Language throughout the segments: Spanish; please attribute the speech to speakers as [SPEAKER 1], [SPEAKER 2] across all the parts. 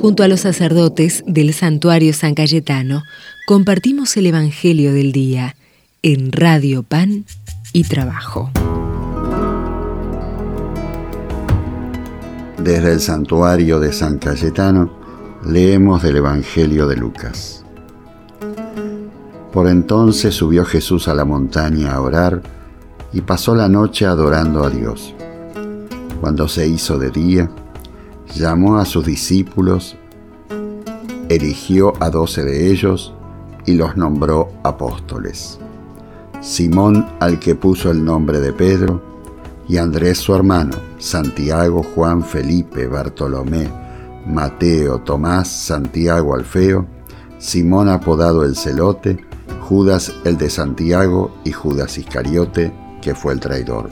[SPEAKER 1] Junto a los sacerdotes del santuario San Cayetano, compartimos el Evangelio del Día en Radio Pan y Trabajo.
[SPEAKER 2] Desde el santuario de San Cayetano leemos del Evangelio de Lucas. Por entonces subió Jesús a la montaña a orar y pasó la noche adorando a Dios. Cuando se hizo de día, llamó a sus discípulos, eligió a doce de ellos y los nombró apóstoles. Simón al que puso el nombre de Pedro, y Andrés su hermano, Santiago, Juan, Felipe, Bartolomé, Mateo, Tomás, Santiago Alfeo, Simón apodado el celote, Judas el de Santiago y Judas Iscariote, que fue el traidor.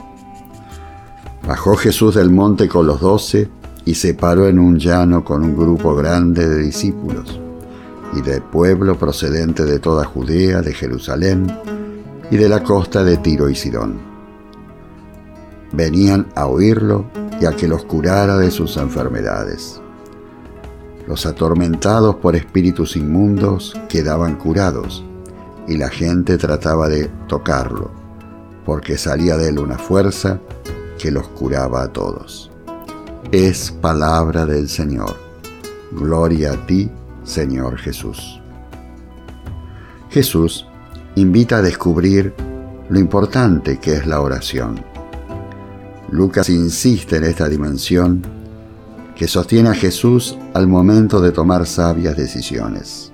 [SPEAKER 2] Bajó Jesús del monte con los doce y se paró en un llano con un grupo grande de discípulos y de pueblo procedente de toda Judea, de Jerusalén y de la costa de Tiro y Sidón. Venían a oírlo y a que los curara de sus enfermedades. Los atormentados por espíritus inmundos quedaban curados y la gente trataba de tocarlo, porque salía de él una fuerza que los curaba a todos es palabra del Señor. Gloria a ti, Señor Jesús. Jesús invita a descubrir lo importante que es la oración. Lucas insiste en esta dimensión que sostiene a Jesús al momento de tomar sabias decisiones.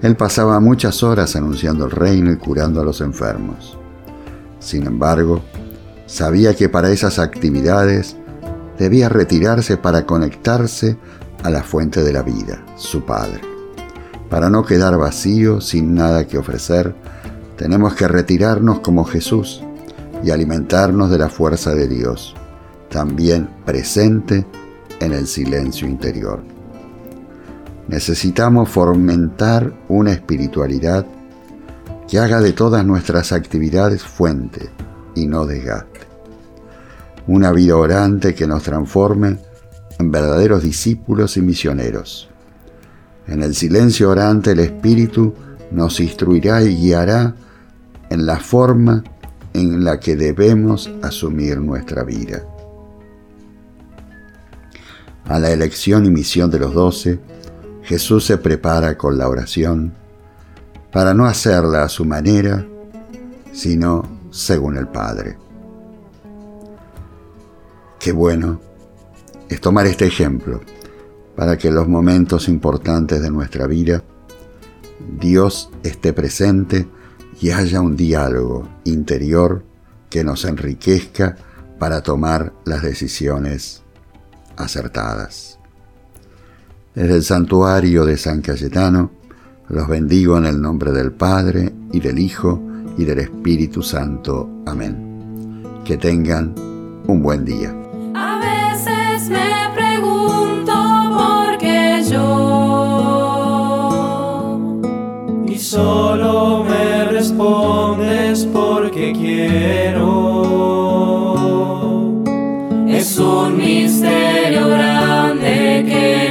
[SPEAKER 2] Él pasaba muchas horas anunciando el reino y curando a los enfermos. Sin embargo, sabía que para esas actividades debía retirarse para conectarse a la fuente de la vida, su Padre. Para no quedar vacío, sin nada que ofrecer, tenemos que retirarnos como Jesús y alimentarnos de la fuerza de Dios, también presente en el silencio interior. Necesitamos fomentar una espiritualidad que haga de todas nuestras actividades fuente y no desgaste una vida orante que nos transforme en verdaderos discípulos y misioneros. En el silencio orante el Espíritu nos instruirá y guiará en la forma en la que debemos asumir nuestra vida. A la elección y misión de los doce, Jesús se prepara con la oración para no hacerla a su manera, sino según el Padre. Qué bueno es tomar este ejemplo para que en los momentos importantes de nuestra vida Dios esté presente y haya un diálogo interior que nos enriquezca para tomar las decisiones acertadas. Desde el santuario de San Cayetano, los bendigo en el nombre del Padre y del Hijo y del Espíritu Santo. Amén. Que tengan un buen día.
[SPEAKER 3] Un misterio grande que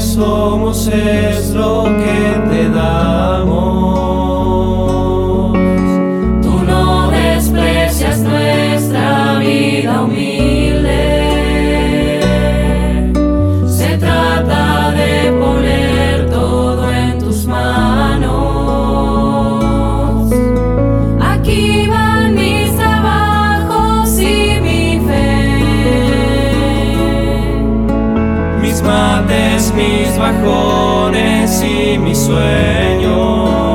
[SPEAKER 3] somos es lo que te damos. mis bajones y mis sueños.